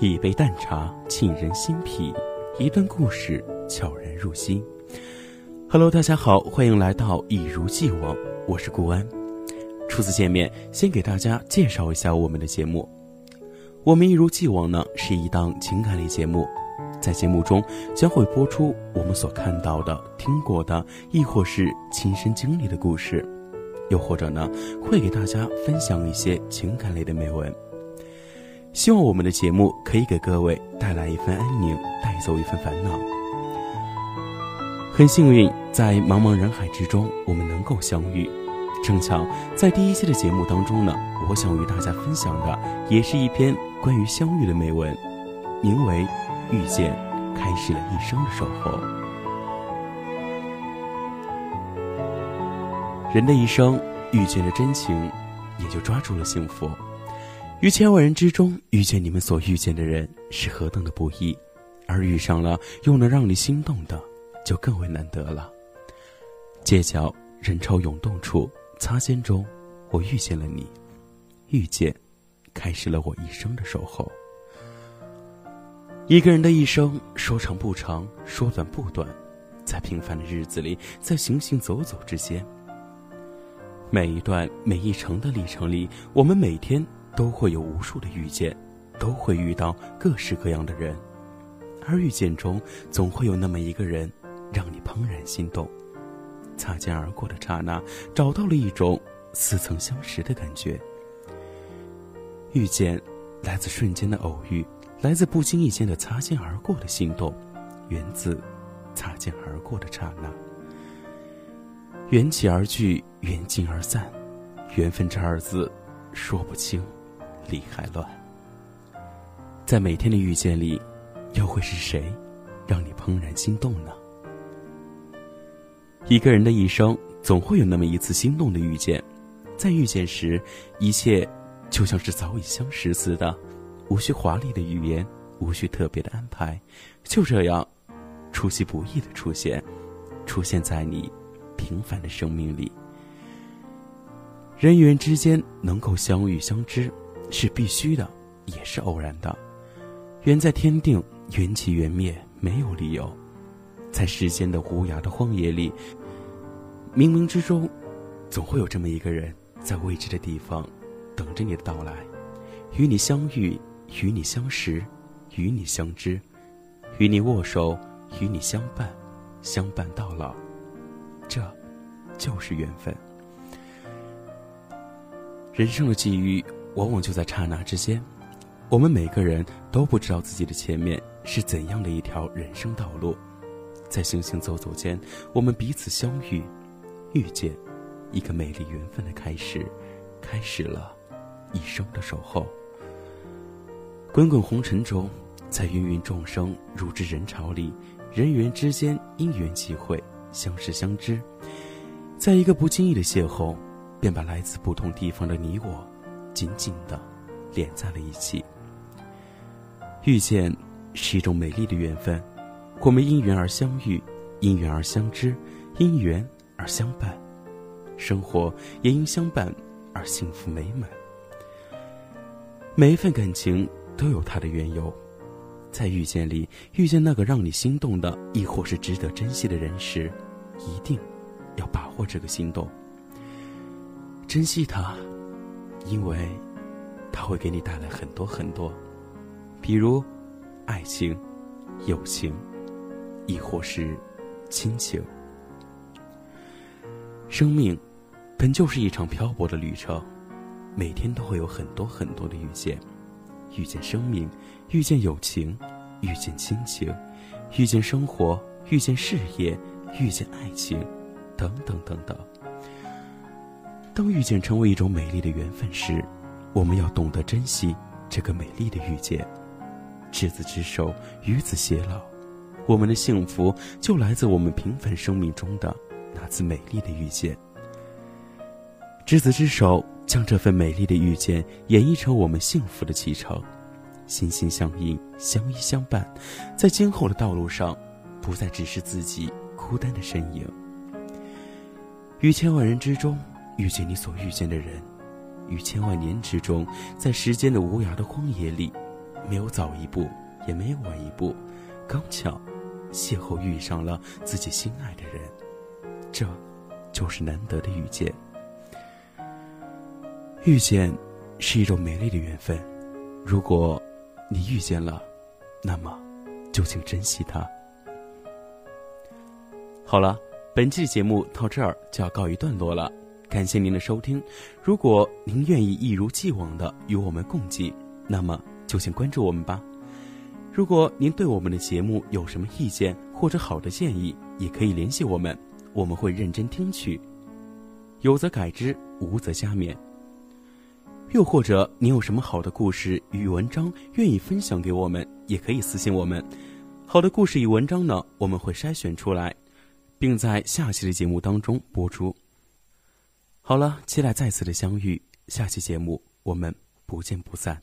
一杯淡茶沁人心脾，一段故事悄然入心。Hello，大家好，欢迎来到一如既往，我是顾安。初次见面，先给大家介绍一下我们的节目。我们一如既往呢是一档情感类节目，在节目中将会播出我们所看到的、听过的，亦或是亲身经历的故事，又或者呢会给大家分享一些情感类的美文。希望我们的节目可以给各位带来一份安宁，带走一份烦恼。很幸运，在茫茫人海之中，我们能够相遇。正巧在第一期的节目当中呢，我想与大家分享的也是一篇关于相遇的美文，名为《遇见》，开始了一生的守候。人的一生，遇见了真情，也就抓住了幸福。于千万人之中遇见你们所遇见的人是何等的不易，而遇上了又能让你心动的，就更为难得了。街角人潮涌动处，擦肩中，我遇见了你，遇见，开始了我一生的守候。一个人的一生，说长不长，说短不短，在平凡的日子里，在行行走走之间，每一段每一程的历程里，我们每天。都会有无数的遇见，都会遇到各式各样的人，而遇见中总会有那么一个人，让你怦然心动。擦肩而过的刹那，找到了一种似曾相识的感觉。遇见，来自瞬间的偶遇，来自不经意间的擦肩而过的心动，源自擦肩而过的刹那。缘起而聚，缘尽而散，缘分这二字，说不清。理还乱，在每天的遇见里，又会是谁，让你怦然心动呢？一个人的一生，总会有那么一次心动的遇见，在遇见时，一切就像是早已相识似的，无需华丽的语言，无需特别的安排，就这样，出其不意的出现，出现在你平凡的生命里。人与人之间能够相遇相知。是必须的，也是偶然的。缘在天定，缘起缘灭，没有理由。在时间的无涯的荒野里，冥冥之中，总会有这么一个人，在未知的地方，等着你的到来，与你相遇，与你相识，与你相知，与你握手，与你相伴，相伴到老。这，就是缘分。人生的际遇。往往就在刹那之间，我们每个人都不知道自己的前面是怎样的一条人生道路，在行行走走间，我们彼此相遇，遇见，一个美丽缘分的开始，开始了一生的守候。滚滚红尘中，在芸芸众生如织人潮里，人与人之间因缘际会，相识相知，在一个不经意的邂逅，便把来自不同地方的你我。紧紧的连在了一起。遇见是一种美丽的缘分，我们因缘而相遇，因缘而相知，因缘而相伴，生活也因相伴而幸福美满。每一份感情都有它的缘由，在遇见里遇见那个让你心动的，亦或是值得珍惜的人时，一定要把握这个心动，珍惜它。因为，它会给你带来很多很多，比如爱情、友情，亦或是亲情。生命本就是一场漂泊的旅程，每天都会有很多很多的遇见：遇见生命，遇见友情，遇见亲情，遇见生活，遇见事业，遇见爱情，等等等等。当遇见成为一种美丽的缘分时，我们要懂得珍惜这个美丽的遇见。执子之手，与子偕老，我们的幸福就来自我们平凡生命中的那次美丽的遇见。执子之手，将这份美丽的遇见演绎成我们幸福的启程。心心相印，相依相伴，在今后的道路上，不再只是自己孤单的身影。于千万人之中。遇见你所遇见的人，于千万年之中，在时间的无涯的荒野里，没有早一步，也没有晚一步，刚巧邂逅遇上了自己心爱的人，这，就是难得的遇见。遇见，是一种美丽的缘分。如果你遇见了，那么就请珍惜它。好了，本期节目到这儿就要告一段落了。感谢您的收听。如果您愿意一如既往的与我们共济，那么就请关注我们吧。如果您对我们的节目有什么意见或者好的建议，也可以联系我们，我们会认真听取，有则改之，无则加勉。又或者您有什么好的故事与文章愿意分享给我们，也可以私信我们。好的故事与文章呢，我们会筛选出来，并在下期的节目当中播出。好了，期待再次的相遇，下期节目我们不见不散。